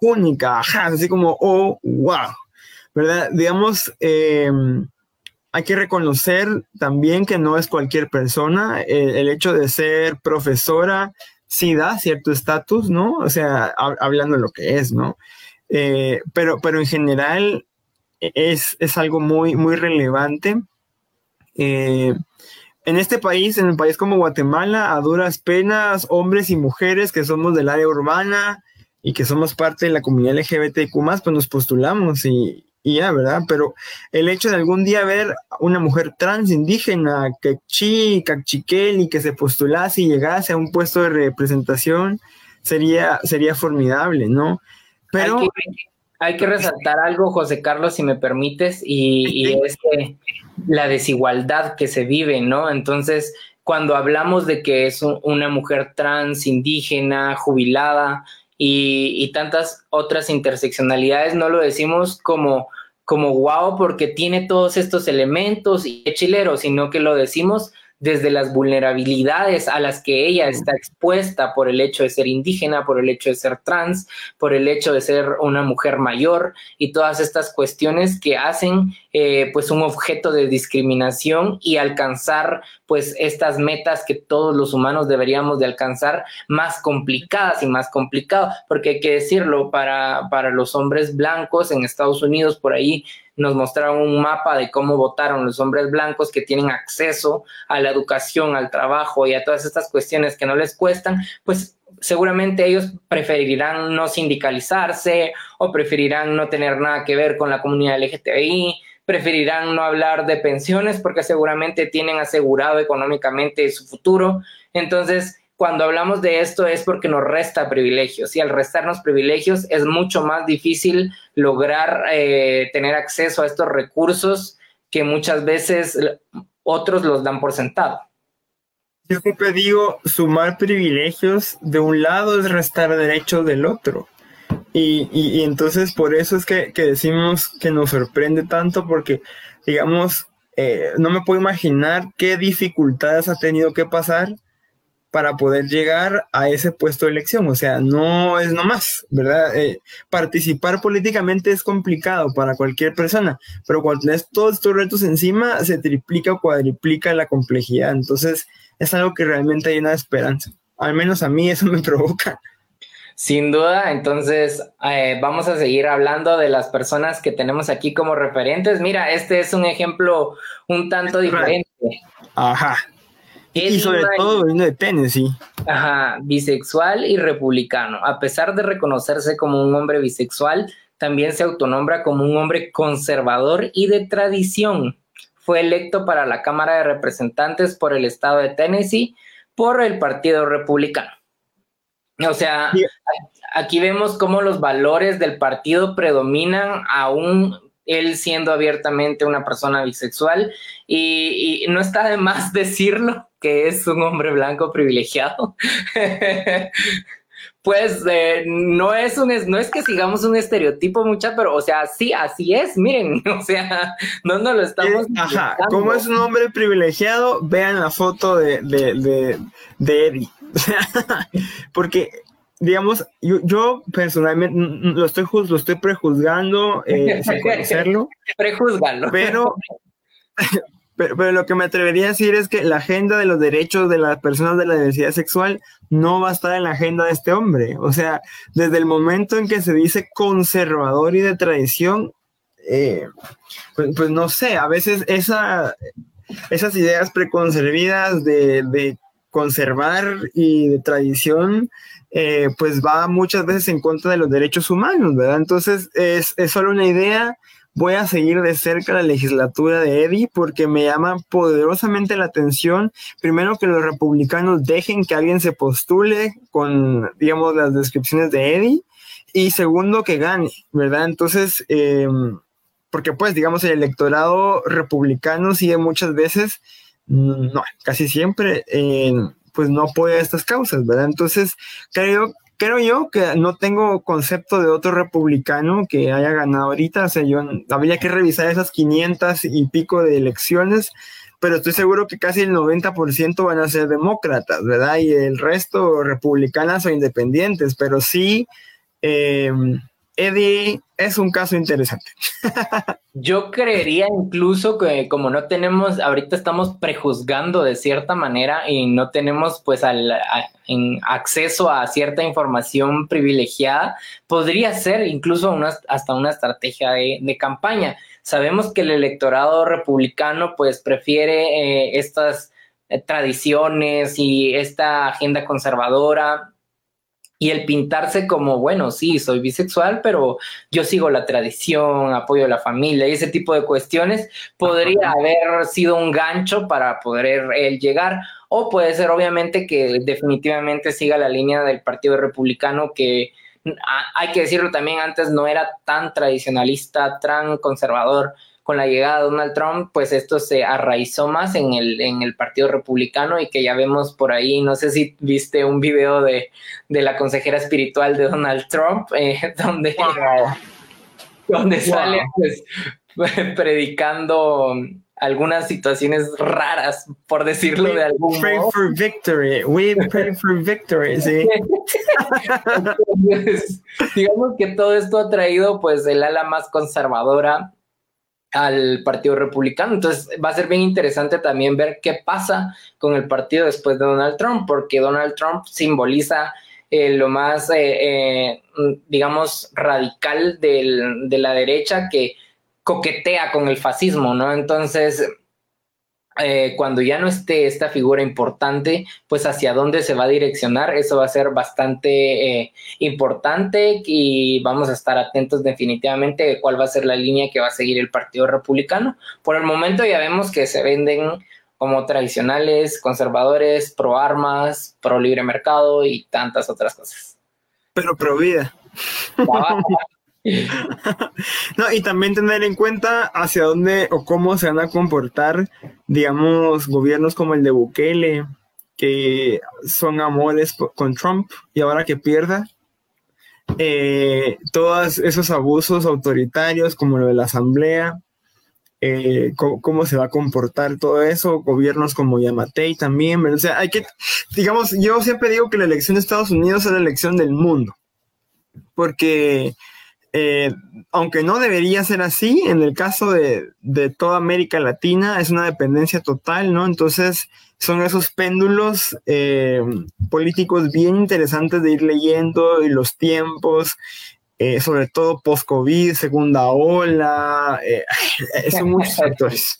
Speaker 4: única, así como, oh, wow, ¿verdad? Digamos, em, hay que reconocer también que no es cualquier persona. El, hecho de ser profesora sí da cierto estatus, ¿no? O sea, hablando de lo que es, ¿no? Eh, pero, pero en general es, es, algo muy, muy relevante. Eh, en este país, en un país como Guatemala, a duras penas, hombres y mujeres que somos del área urbana y que somos parte de la comunidad LGBTQ, pues nos postulamos y, y ya, ¿verdad? Pero el hecho de algún día ver una mujer trans indígena, quechí, cachiquel y que se postulase y llegase a un puesto de representación, sería, sería formidable, ¿no?
Speaker 3: Pero... Hay que, resaltar algo, José Carlos, si me permites, y, es que la desigualdad que se vive, ¿no? Entonces, cuando hablamos de que es una mujer trans, indígena, jubilada y, y, tantas otras interseccionalidades, no lo decimos como, como wow porque tiene todos estos elementos y es chilero, sino que lo decimos desde las vulnerabilidades a las que ella está expuesta por el hecho de ser indígena, por el hecho de ser trans, por el hecho de ser una mujer mayor y todas estas cuestiones que hacen eh, pues un objeto de discriminación y alcanzar pues estas metas que todos los humanos deberíamos de alcanzar más complicadas y más complicado, porque hay que decirlo, para, para los hombres blancos en Estados Unidos por ahí nos mostraron un mapa de cómo votaron los hombres blancos que tienen acceso a la educación, al trabajo y a todas estas cuestiones que no les cuestan, pues seguramente ellos preferirán no sindicalizarse o preferirán no tener nada que ver con la comunidad LGTBI, preferirán no hablar de pensiones porque seguramente tienen asegurado económicamente su futuro. Entonces, cuando hablamos de esto es porque nos resta privilegios y al restarnos privilegios es mucho más difícil lograr eh, tener acceso a estos recursos que muchas veces otros los dan por sentado.
Speaker 4: Yo siempre digo, sumar privilegios de un lado es restar derechos del otro. Y, entonces por eso es que, decimos que nos sorprende tanto porque, digamos, eh, no me puedo imaginar qué dificultades ha tenido que pasar para poder llegar a ese puesto de elección. O sea, no es nomás, ¿verdad? Eh, participar políticamente es complicado para cualquier persona, pero cuando tienes todos estos retos encima, se triplica o cuadriplica la complejidad. Entonces, es algo que realmente llena de esperanza. Al menos a mí eso me provoca.
Speaker 3: Sin duda, entonces eh, vamos a seguir hablando de las personas que tenemos aquí como referentes. Mira, este es un ejemplo un tanto diferente.
Speaker 4: Ajá, y sobre todo vino de Tennessee.
Speaker 3: Ajá, bisexual y republicano. A pesar de reconocerse como un hombre bisexual, también se autonombra como un hombre conservador y de tradición. Fue electo para la Cámara de Representantes por el estado de Tennessee por el Partido Republicano. O sea, aquí vemos cómo los valores del partido predominan aún él siendo abiertamente una persona bisexual y, no está de más decirlo que es un hombre blanco privilegiado. pues eh, no es un no es que sigamos un estereotipo mucha, pero o sea, sí, así es, miren, o sea, no nos lo estamos.
Speaker 4: Ajá, como es un hombre privilegiado, vean la foto de, de, de, de Eddie. Porque digamos, yo, yo, personalmente lo estoy, lo estoy prejuzgando eh, sin conocerlo. Pero, pero, pero, lo que me atrevería a decir es que la agenda de los derechos de las personas de la diversidad sexual no va a estar en la agenda de este hombre. O sea, desde el momento en que se dice conservador y de tradición, eh, pues, pues, no sé, a veces esa, esas ideas preconcebidas de, de conservar y de tradición eh, pues va muchas veces en contra de los derechos humanos, ¿verdad? Entonces es, es solo una idea. Voy a seguir de cerca la legislatura de Eddie porque me llama poderosamente la atención, primero que los republicanos dejen que alguien se postule con, digamos, las descripciones de Eddie y segundo que gane, ¿verdad? Entonces, em, porque pues, digamos, el electorado republicano sigue muchas veces, no, casi siempre, en pues no apoya estas causas, ¿verdad? Entonces, creo, creo yo que no tengo concepto de otro republicano que haya ganado ahorita, o sea, yo habría que revisar esas 500 y pico de elecciones, pero estoy seguro que casi el 90% van a ser demócratas, ¿verdad? Y el resto republicanas o independientes, pero sí, eh, Eddie es un caso interesante.
Speaker 3: Yo creería incluso que como no tenemos, ahorita estamos prejuzgando de cierta manera y no tenemos pues al, acceso a cierta información privilegiada, podría ser incluso una, hasta una estrategia de, campaña. Sabemos que el electorado republicano pues prefiere eh, estas eh, tradiciones y esta agenda conservadora y el pintarse como, bueno, sí, soy bisexual, pero yo sigo la tradición, apoyo a la familia y ese tipo de cuestiones, podría haber sido un gancho para poder él llegar. O puede ser, obviamente, que definitivamente siga la línea del Partido Republicano, que hay que decirlo también, antes no era tan tradicionalista, tan conservador con la llegada de Donald Trump, pues esto se arraizó más en el, en el Partido Republicano y que ya vemos por ahí, no sé si viste un video de, la consejera espiritual de Donald Trump, eh, donde, donde sale pues, predicando algunas situaciones raras, por decirlo de algún
Speaker 4: pray for victory. We pray for victory, sí.
Speaker 3: digamos que todo esto ha traído pues el ala más conservadora al Partido Republicano. Entonces va a ser bien interesante también ver qué pasa con el partido después de Donald Trump, porque Donald Trump simboliza eh, lo más, eh, eh, digamos, radical de la derecha que coquetea con el fascismo, ¿no? Entonces, eh, cuando ya no esté esta figura importante, pues hacia dónde se va a direccionar, eso va a ser bastante eh, importante y vamos a estar atentos definitivamente de cuál va a ser la línea que va a seguir el Partido Republicano. Por el momento ya vemos que se venden como tradicionales, conservadores, pro armas, pro libre mercado y tantas otras cosas.
Speaker 4: Pero pro vida. No, y también tener en cuenta hacia dónde o cómo se van a comportar, digamos, gobiernos como el de Bukele, que son amores con Trump y ahora que pierda, eh, todos esos abusos autoritarios como lo de la Asamblea, eh, cómo, se va a comportar todo eso, gobiernos como Yamatei también, o sea, hay que, digamos, yo siempre digo que la elección de Estados Unidos es la elección del mundo, porque eh, aunque no debería ser así, en el caso de, toda América Latina es una dependencia total, ¿no? Entonces son esos péndulos eh, políticos bien interesantes de ir leyendo y los tiempos, eh, sobre todo post-COVID, segunda ola, son muchos factores.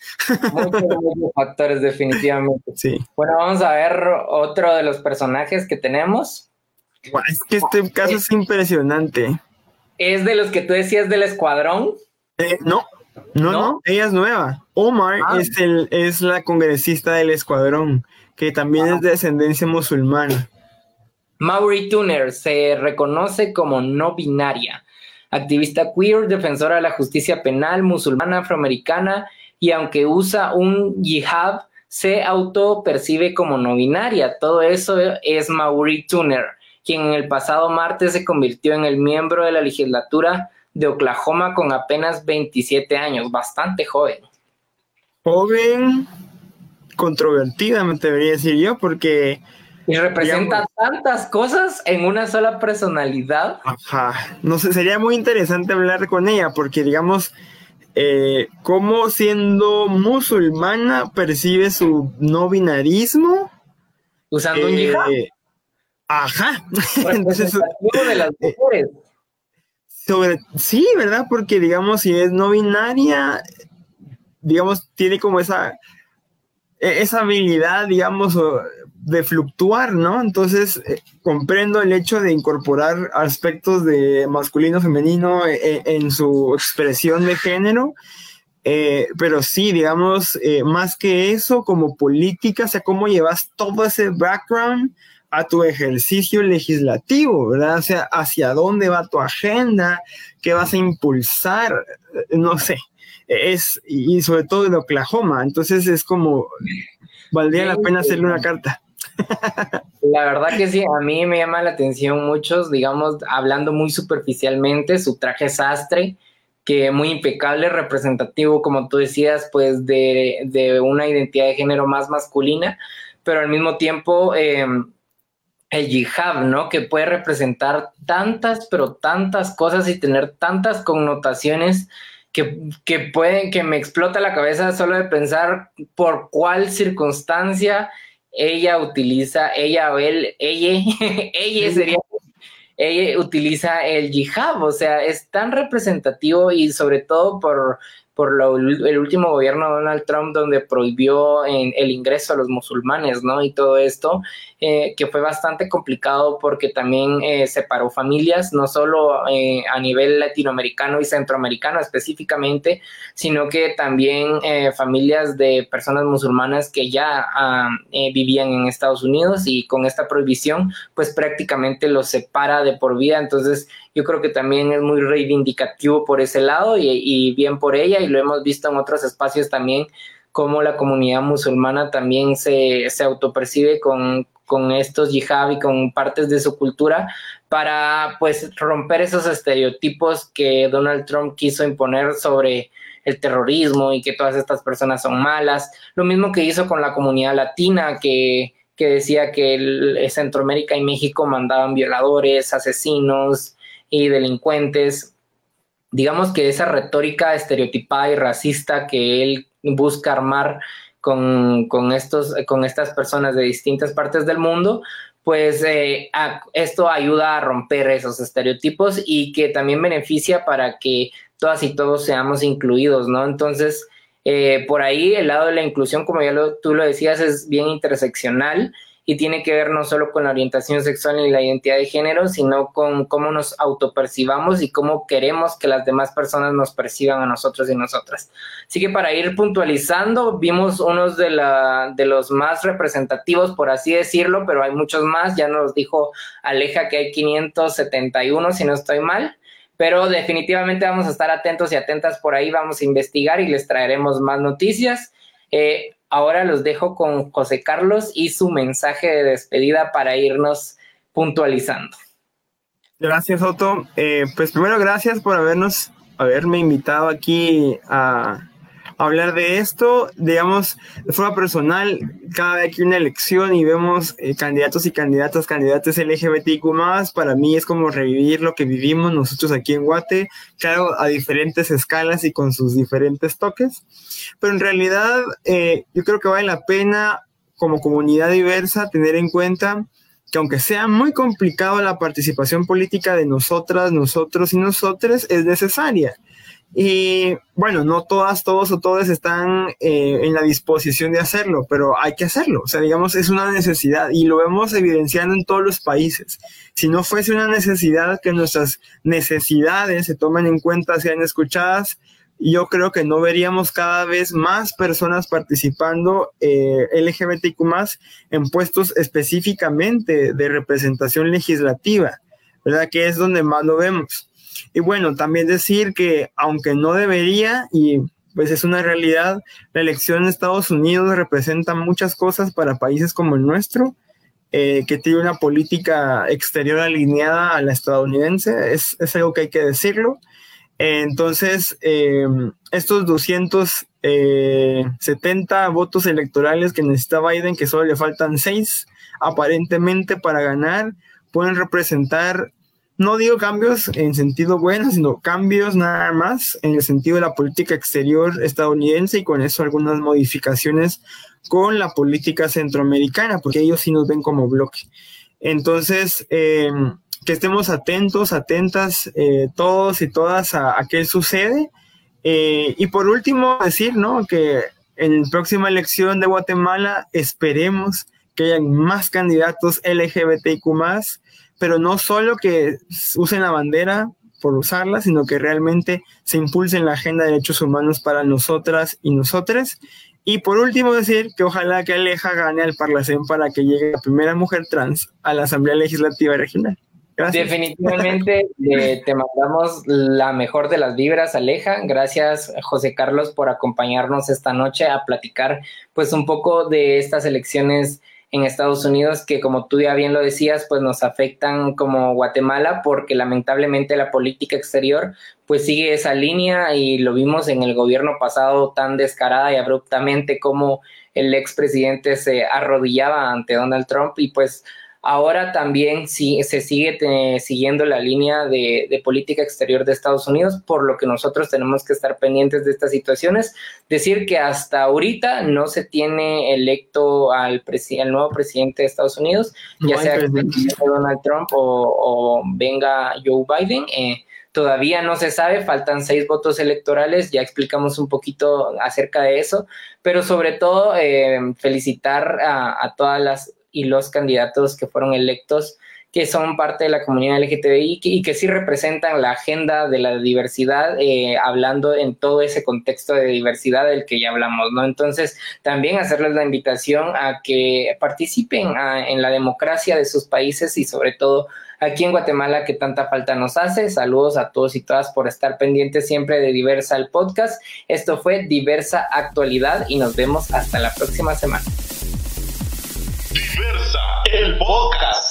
Speaker 3: muchos, muchos factores, definitivamente.
Speaker 4: Sí.
Speaker 3: Bueno, vamos a ver otro de los personajes que tenemos.
Speaker 4: Es que este caso es impresionante.
Speaker 3: ¿Es de los que tú decías del escuadrón?
Speaker 4: Eh, no, no, no, ella es nueva. Omar ah. es, el, es la congresista del escuadrón, que también es de descendencia musulmana.
Speaker 3: Maury Tuner se reconoce como no binaria, activista queer, defensora de la justicia penal musulmana afroamericana y aunque usa un yihad, se autopercibe como no binaria. Todo eso es Maury Tuner quien en el pasado martes se convirtió en el miembro de la legislatura de Oklahoma con apenas 27 años, bastante joven.
Speaker 4: Joven, controvertida, me debería decir yo, porque...
Speaker 3: Y representa tantas cosas en una sola personalidad.
Speaker 4: Ajá, no sé, sería muy interesante hablar con ella, porque digamos, eh, cómo siendo musulmana percibe su no binarismo.
Speaker 3: Usando un hijab.
Speaker 4: Ajá.
Speaker 3: Entonces, de las eh, mujeres.
Speaker 4: Sobre, sí, ¿verdad? Porque digamos, si es no binaria, digamos, tiene como esa, e, esa habilidad, digamos, de fluctuar, ¿no? Entonces, eh, comprendo el hecho de incorporar aspectos de masculino, femenino e, e, en, su expresión de género. Eh, pero sí, digamos, más que eso, como política, o sea, cómo llevas todo ese background a tu ejercicio legislativo, ¿verdad? O sea, hacia dónde va tu agenda, qué vas a impulsar, no sé. Es, y sobre todo en Oklahoma, entonces es como, valdría la pena hacerle una carta.
Speaker 3: La verdad que sí, a mí me llama la atención muchos, digamos, hablando muy superficialmente, su traje sastre, que muy impecable, representativo, como tú decías, pues de, de una identidad de género más masculina, pero al mismo tiempo... Eh, el yihad, ¿no? Que puede representar tantas, pero tantas cosas y tener tantas connotaciones que, que pueden, que me explota la cabeza solo de pensar por cuál circunstancia ella utiliza, ella o él, ella, ella sería, ella utiliza el yihad, o sea, es tan representativo y sobre todo por, por el último gobierno de Donald Trump donde prohibió el ingreso a los musulmanes, ¿no? Y todo esto, eh, que fue bastante complicado porque también eh, separó familias, no solo eh, a nivel latinoamericano y centroamericano específicamente, sino que también familias de personas musulmanas que ya ah, vivían en Estados Unidos y con esta prohibición, pues prácticamente los separa de por vida. Entonces, yo creo que también es muy reivindicativo por ese lado y, bien por ella y lo hemos visto en otros espacios también como la comunidad musulmana también se, se autopercibe con, con estos yihad y con partes de su cultura para pues romper esos estereotipos que Donald Trump quiso imponer sobre el terrorismo y que todas estas personas son malas. Lo mismo que hizo con la comunidad latina que, que decía que el, Centroamérica y México mandaban violadores, asesinos, y delincuentes. Digamos que esa retórica estereotipada y racista que él busca armar con, estos, con estas personas de distintas partes del mundo, pues eh, esto ayuda a romper esos estereotipos y que también beneficia para que todas y todos seamos incluidos, ¿no? Entonces, eh, por ahí el lado de la inclusión, como ya tú lo decías, es bien interseccional y tiene que ver no solo con la orientación sexual y la identidad de género, sino con cómo nos autopercibamos y cómo queremos que las demás personas nos perciban a nosotros y nosotras. Así que para ir puntualizando, vimos unos de, la, de los más representativos, por así decirlo, pero hay muchos más, ya nos dijo Aleja que hay 571, si no estoy mal pero definitivamente vamos a estar atentos y atentas por ahí, vamos a investigar y les traeremos más noticias. Eh, ahora los dejo con José Carlos y su mensaje de despedida para irnos puntualizando.
Speaker 4: Gracias, Otto. Eh, pues primero, gracias por habernos, haberme invitado aquí a, hablar de esto, digamos, de forma personal, cada vez que hay una elección y vemos eh, candidatos y candidatas, candidatos LGBTIQ para mí es como revivir lo que vivimos nosotros aquí en Guate, claro, a diferentes escalas y con sus diferentes toques, pero en realidad eh, yo creo que vale la pena como comunidad diversa tener en cuenta que aunque sea muy complicado la participación política de nosotras, nosotros y nosotros, es necesaria. Y bueno, no todas, todos o todas están eh, en la disposición de hacerlo, pero hay que hacerlo. O sea, digamos, es una necesidad y lo vemos evidenciando en todos los países. Si no fuese una necesidad que nuestras necesidades se tomen en cuenta, sean escuchadas, yo creo que no veríamos cada vez más personas participando eh, LGBTQ en puestos específicamente de representación legislativa, ¿verdad? Que es donde más lo vemos. Y bueno, también decir que aunque no debería, y pues es una realidad, la elección en Estados Unidos representa muchas cosas para países como el nuestro, eh, que tiene una política exterior alineada a la estadounidense, es, es algo que hay que decirlo. Entonces, eh, estos 270 eh, votos electorales que necesita Biden, que solo le faltan seis aparentemente para ganar, pueden representar no digo cambios en sentido bueno, sino cambios nada más en el sentido de la política exterior estadounidense y con eso algunas modificaciones con la política centroamericana, porque ellos sí nos ven como bloque. Entonces, em, que estemos atentos, atentas eh, todos y todas a, qué sucede. Eh, y por último, decir, ¿no? Que en la próxima elección de Guatemala esperemos que hayan más candidatos LGBTIQ pero no solo que usen la bandera por usarla, sino que realmente se impulse en la agenda de derechos humanos para nosotras y nosotres. Y por último decir que ojalá que Aleja gane al Parlacén para que llegue la primera mujer trans a la Asamblea Legislativa Regional.
Speaker 3: Gracias. Definitivamente eh, te mandamos la mejor de las vibras, Aleja. Gracias, José Carlos, por acompañarnos esta noche a platicar pues un poco de estas elecciones en Estados Unidos que como tú ya bien lo decías, pues nos afectan como Guatemala porque lamentablemente la política exterior pues sigue esa línea y lo vimos en el gobierno pasado tan descarada y abruptamente como el expresidente se arrodillaba ante Donald Trump y pues Ahora también sí, se sigue siguiendo la línea de, política exterior de Estados Unidos, por lo que nosotros tenemos que estar pendientes de estas situaciones. Decir que hasta ahorita no se tiene electo al, nuevo presidente de Estados Unidos, ya sea Donald Trump o, venga Joe Biden. Eh, todavía no se sabe, faltan seis votos electorales, ya explicamos un poquito acerca de eso, pero sobre todo eh, felicitar a, a todas las y los candidatos que fueron electos que son parte de la comunidad LGTBI y que sí representan la agenda de la diversidad, eh, hablando en todo ese contexto de diversidad del que ya hablamos, ¿no? Entonces, también hacerles la invitación a que participen en la democracia de sus países y sobre todo aquí en Guatemala que tanta falta nos hace. Saludos a todos y todas por estar pendientes siempre de Diversa el podcast. Esto fue Diversa Actualidad y nos vemos hasta la próxima semana.
Speaker 1: El podcast.